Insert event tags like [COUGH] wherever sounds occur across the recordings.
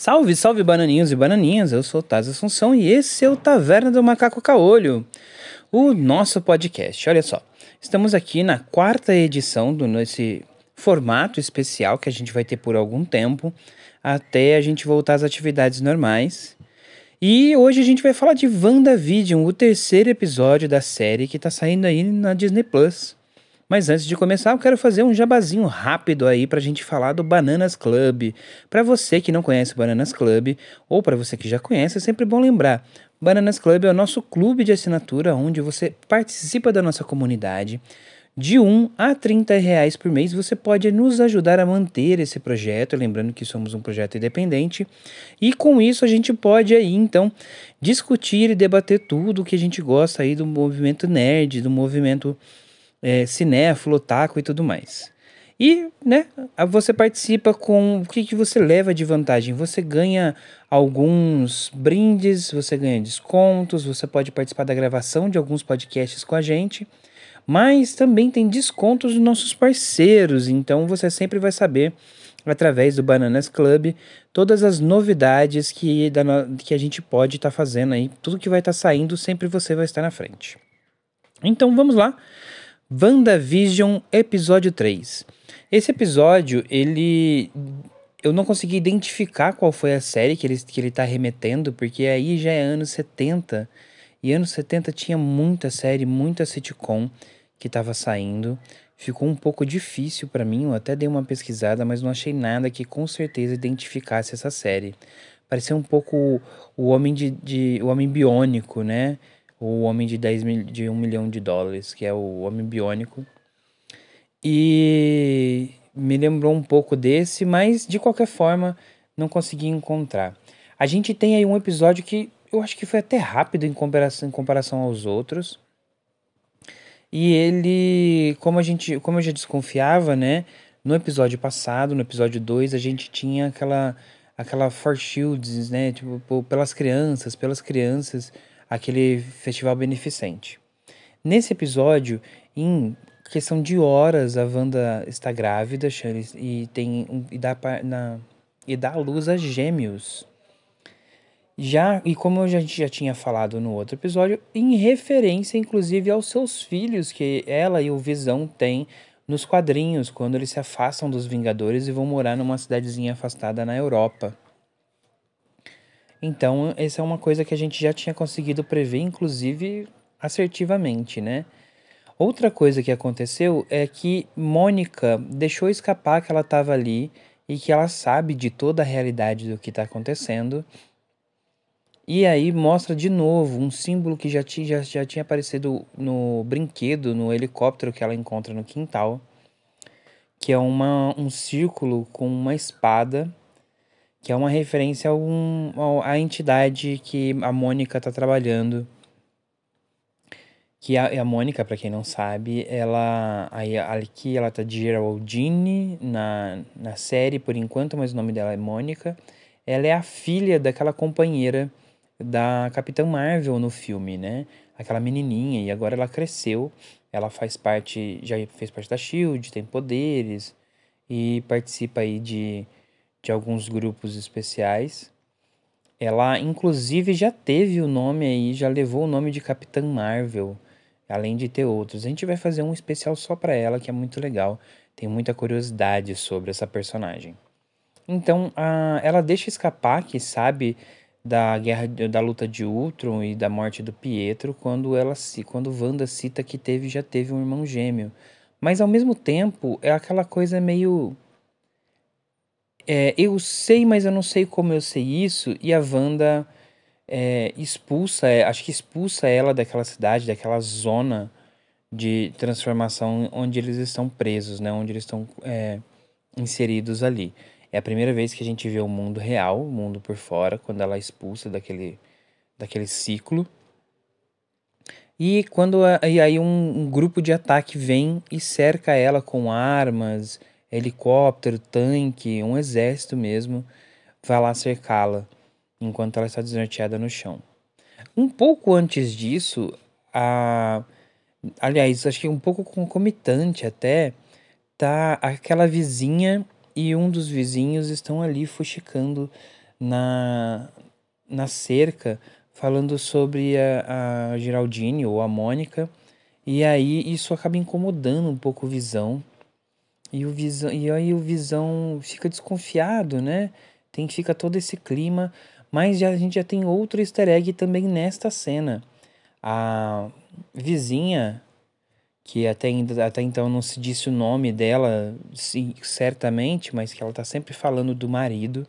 Salve, salve bananinhos e bananinhas, eu sou Taz Assunção e esse é o Taverna do Macaco Caolho, o nosso podcast. Olha só, estamos aqui na quarta edição do nesse formato especial que a gente vai ter por algum tempo, até a gente voltar às atividades normais. E hoje a gente vai falar de WandaVision, o terceiro episódio da série que tá saindo aí na Disney Plus. Mas antes de começar, eu quero fazer um jabazinho rápido aí pra gente falar do Bananas Club. Para você que não conhece o Bananas Club, ou para você que já conhece, é sempre bom lembrar. Bananas Club é o nosso clube de assinatura onde você participa da nossa comunidade. De 1 a 30 reais por mês você pode nos ajudar a manter esse projeto, lembrando que somos um projeto independente, e com isso a gente pode aí então discutir e debater tudo o que a gente gosta aí do movimento nerd, do movimento é, cinéfilo, taco e tudo mais. E, né, você participa com o que, que você leva de vantagem? Você ganha alguns brindes, você ganha descontos, você pode participar da gravação de alguns podcasts com a gente, mas também tem descontos dos nossos parceiros, então você sempre vai saber através do Bananas Club todas as novidades que, da, que a gente pode estar tá fazendo aí, tudo que vai estar tá saindo, sempre você vai estar na frente. Então vamos lá. WandaVision episódio 3. Esse episódio, ele eu não consegui identificar qual foi a série que ele, que ele tá remetendo, porque aí já é anos 70. E anos 70 tinha muita série, muita sitcom que estava saindo. Ficou um pouco difícil para mim, eu até dei uma pesquisada, mas não achei nada que com certeza identificasse essa série. Parecia um pouco o Homem de, de o Homem Biônico, né? O Homem de 10 mil, de 1 milhão de dólares, que é o Homem Biônico. E me lembrou um pouco desse, mas de qualquer forma não consegui encontrar. A gente tem aí um episódio que eu acho que foi até rápido em comparação, em comparação aos outros. E ele, como a gente, como eu já desconfiava, né, no episódio passado, no episódio 2, a gente tinha aquela aquela for shields, né, tipo, pelas crianças, pelas crianças aquele festival beneficente. Nesse episódio, em questão de horas, a Wanda está grávida e tem e dá na, e dá luz a gêmeos. Já, e como a gente já tinha falado no outro episódio, em referência inclusive aos seus filhos que ela e o Visão têm nos quadrinhos, quando eles se afastam dos Vingadores e vão morar numa cidadezinha afastada na Europa. Então, essa é uma coisa que a gente já tinha conseguido prever, inclusive assertivamente, né? Outra coisa que aconteceu é que Mônica deixou escapar que ela estava ali e que ela sabe de toda a realidade do que está acontecendo. E aí mostra de novo um símbolo que já, tinha, já, já tinha aparecido no brinquedo, no helicóptero que ela encontra no quintal, que é uma, um círculo com uma espada que é uma referência a um, à entidade que a Mônica está trabalhando. Que a, a Mônica, para quem não sabe, ela aí aqui ela tá de Geraldine na, na série por enquanto, mas o nome dela é Mônica. Ela é a filha daquela companheira da Capitã Marvel no filme, né? Aquela menininha e agora ela cresceu. Ela faz parte, já fez parte da Shield, tem poderes e participa aí de de alguns grupos especiais. Ela, inclusive, já teve o nome aí, já levou o nome de Capitã Marvel, além de ter outros. A gente vai fazer um especial só para ela, que é muito legal. Tem muita curiosidade sobre essa personagem. Então, a, ela deixa escapar que sabe da guerra da luta de Ultron e da morte do Pietro quando ela se quando Wanda cita que teve já teve um irmão gêmeo. Mas ao mesmo tempo é aquela coisa meio é, eu sei, mas eu não sei como eu sei isso, e a Wanda é, expulsa, é, acho que expulsa ela daquela cidade, daquela zona de transformação onde eles estão presos, né? Onde eles estão é, inseridos ali. É a primeira vez que a gente vê o mundo real, o mundo por fora, quando ela é expulsa daquele, daquele ciclo. E quando e aí um, um grupo de ataque vem e cerca ela com armas helicóptero, tanque, um exército mesmo, vai lá cercá-la enquanto ela está desnorteada no chão. Um pouco antes disso, a aliás, acho que um pouco concomitante até, tá aquela vizinha e um dos vizinhos estão ali fuxicando na, na cerca falando sobre a, a Geraldine ou a Mônica. E aí isso acaba incomodando um pouco o Visão. E, o visão, e aí o Visão fica desconfiado, né? Tem que ficar todo esse clima. Mas já, a gente já tem outro easter egg também nesta cena. A vizinha, que até, até então não se disse o nome dela sim, certamente, mas que ela tá sempre falando do marido.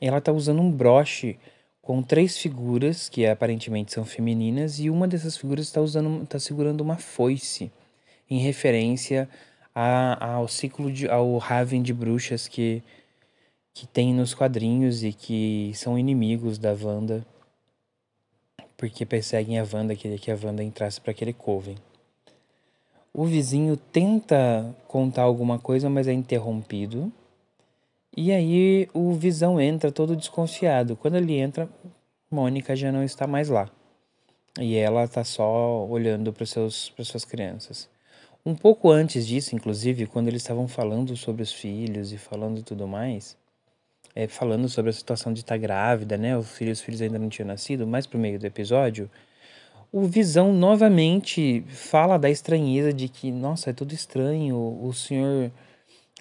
Ela tá usando um broche com três figuras que aparentemente são femininas e uma dessas figuras está está segurando uma foice em referência a, ao ciclo de ao Raven de bruxas que que tem nos quadrinhos e que são inimigos da Wanda porque perseguem a Wanda, queria que a Wanda entrasse para aquele coven. O vizinho tenta contar alguma coisa, mas é interrompido. E aí o Visão entra todo desconfiado. Quando ele entra, Mônica já não está mais lá. E ela está só olhando para seus para suas crianças. Um pouco antes disso, inclusive, quando eles estavam falando sobre os filhos e falando tudo mais, é, falando sobre a situação de estar tá grávida, né? Os filhos, os filhos ainda não tinham nascido, mais pro meio do episódio, o Visão novamente fala da estranheza de que, nossa, é tudo estranho, o senhor,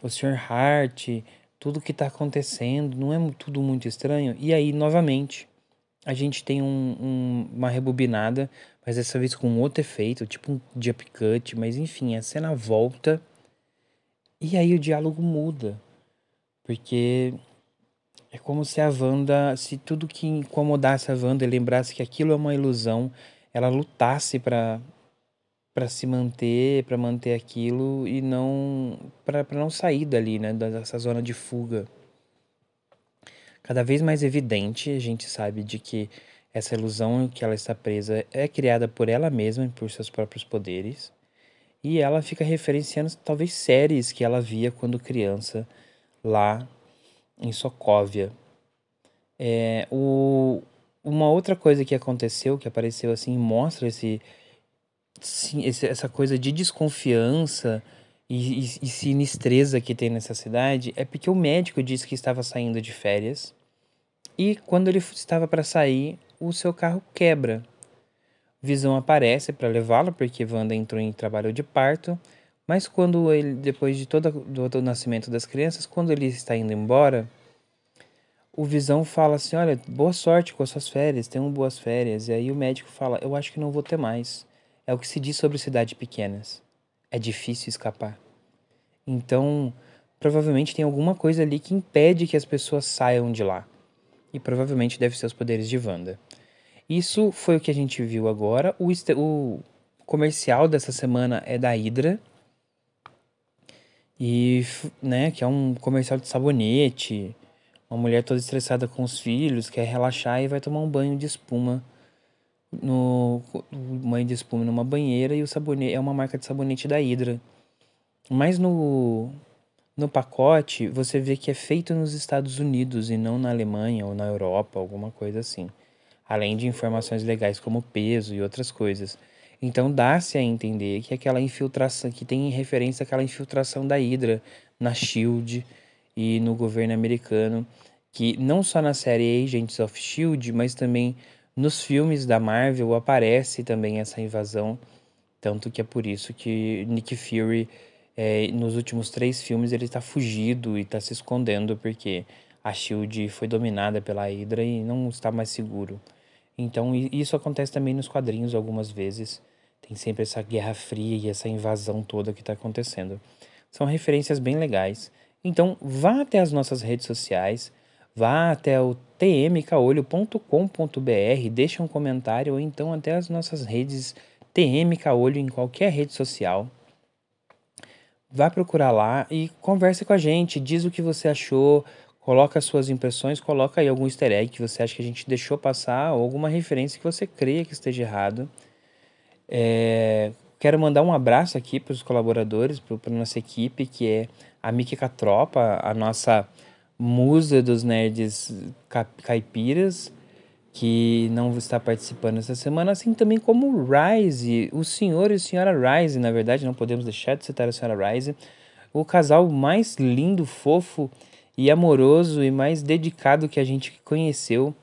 o senhor Hart, tudo que está acontecendo, não é tudo muito estranho? E aí, novamente, a gente tem um, um, uma rebobinada, mas dessa vez com outro efeito, tipo um jump cut, mas enfim, a cena volta e aí o diálogo muda. Porque é como se a Wanda, se tudo que incomodasse a Wanda lembrasse que aquilo é uma ilusão, ela lutasse para para se manter, para manter aquilo e não para não sair dali, né, dessa zona de fuga. Cada vez mais evidente, a gente sabe de que essa ilusão que ela está presa é criada por ela mesma e por seus próprios poderes. E ela fica referenciando talvez séries que ela via quando criança lá em Sokovia. É, o, uma outra coisa que aconteceu, que apareceu assim, mostra esse, esse essa coisa de desconfiança e, e, sinistreza que tem nessa cidade, é porque o médico disse que estava saindo de férias e quando ele estava para sair, o seu carro quebra. Visão aparece para levá-lo porque Wanda entrou em trabalho de parto mas quando ele, depois de todo, do, nascimento das crianças, quando ele está indo embora, o Visão fala assim: Olha, boa sorte com as suas férias, tenham boas férias. E aí o médico fala: Eu acho que não vou ter mais. É o que se diz sobre cidades pequenas. É difícil escapar. Então, provavelmente tem alguma coisa ali que impede que as pessoas saiam de lá. E provavelmente deve ser os poderes de Wanda. Isso foi o que a gente viu agora. O, o comercial dessa semana é da Hydra e, né, que é um comercial de sabonete. Uma mulher toda estressada com os filhos, quer relaxar e vai tomar um banho de espuma no banho de espuma numa banheira e o sabonete é uma marca de sabonete da Hydra. Mas no no pacote você vê que é feito nos Estados Unidos e não na Alemanha ou na Europa, alguma coisa assim. Além de informações legais como peso e outras coisas. Então dá-se a entender que aquela infiltração, que tem referência àquela infiltração da Hydra na Shield e no governo americano, que não só na série Agents of Shield, mas também nos filmes da Marvel aparece também essa invasão, tanto que é por isso que Nick Fury é, nos últimos três filmes ele está fugido e está se escondendo porque a Shield foi dominada pela Hydra e não está mais seguro. Então isso acontece também nos quadrinhos algumas vezes. Tem sempre essa guerra fria e essa invasão toda que está acontecendo. São referências bem legais. Então, vá até as nossas redes sociais, vá até o tmcaolho.com.br, deixe um comentário ou então até as nossas redes tmcaolho em qualquer rede social. Vá procurar lá e converse com a gente, diz o que você achou, coloca as suas impressões, coloca aí algum easter egg que você acha que a gente deixou passar ou alguma referência que você creia que esteja errado. É, quero mandar um abraço aqui para os colaboradores, para a nossa equipe, que é a Miki Catropa, a nossa musa dos nerds caipiras, que não está participando essa semana, assim também como Rise, o senhor e a senhora Rise, na verdade, não podemos deixar de citar a senhora Rise, o casal mais lindo, fofo e amoroso e mais dedicado que a gente conheceu,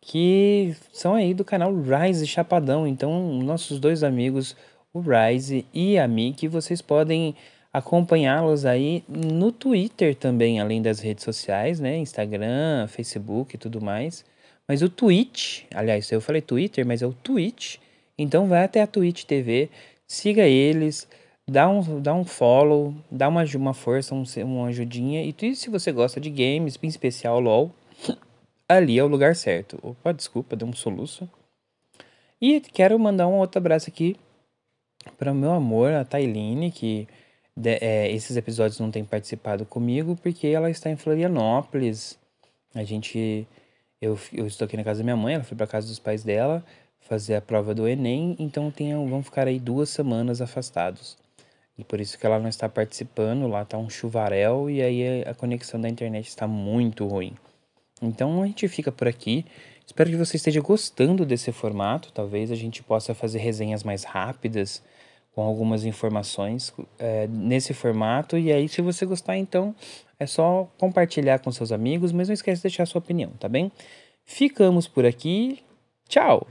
que são aí do canal Rise Chapadão. Então, nossos dois amigos, o Rise e a Mi, que vocês podem acompanhá-los aí no Twitter também, além das redes sociais, né? Instagram, Facebook e tudo mais. Mas o Twitch, aliás, eu falei Twitter, mas é o Twitch. Então vai até a Twitch TV, siga eles, dá um, dá um follow, dá uma, uma força, um, uma ajudinha. E se você gosta de games, em especial LOL, [CLEARS THROAT] ali é o lugar certo. Opa, desculpa, deu um soluço. E quero mandar um outro abraço aqui para o meu amor, a Tailine, que de, é, esses episódios não tem participado comigo porque ela está em Florianópolis. A gente. Eu, eu estou aqui na casa da minha mãe, ela foi para casa dos pais dela fazer a prova do Enem, então tem, vão ficar aí duas semanas afastados. E por isso que ela não está participando, lá tá um chuvarel e aí a conexão da internet está muito ruim. Então a gente fica por aqui. Espero que você esteja gostando desse formato. Talvez a gente possa fazer resenhas mais rápidas, com algumas informações é, nesse formato. E aí, se você gostar, então é só compartilhar com seus amigos, mas não esquece de deixar sua opinião, tá bem? Ficamos por aqui. Tchau!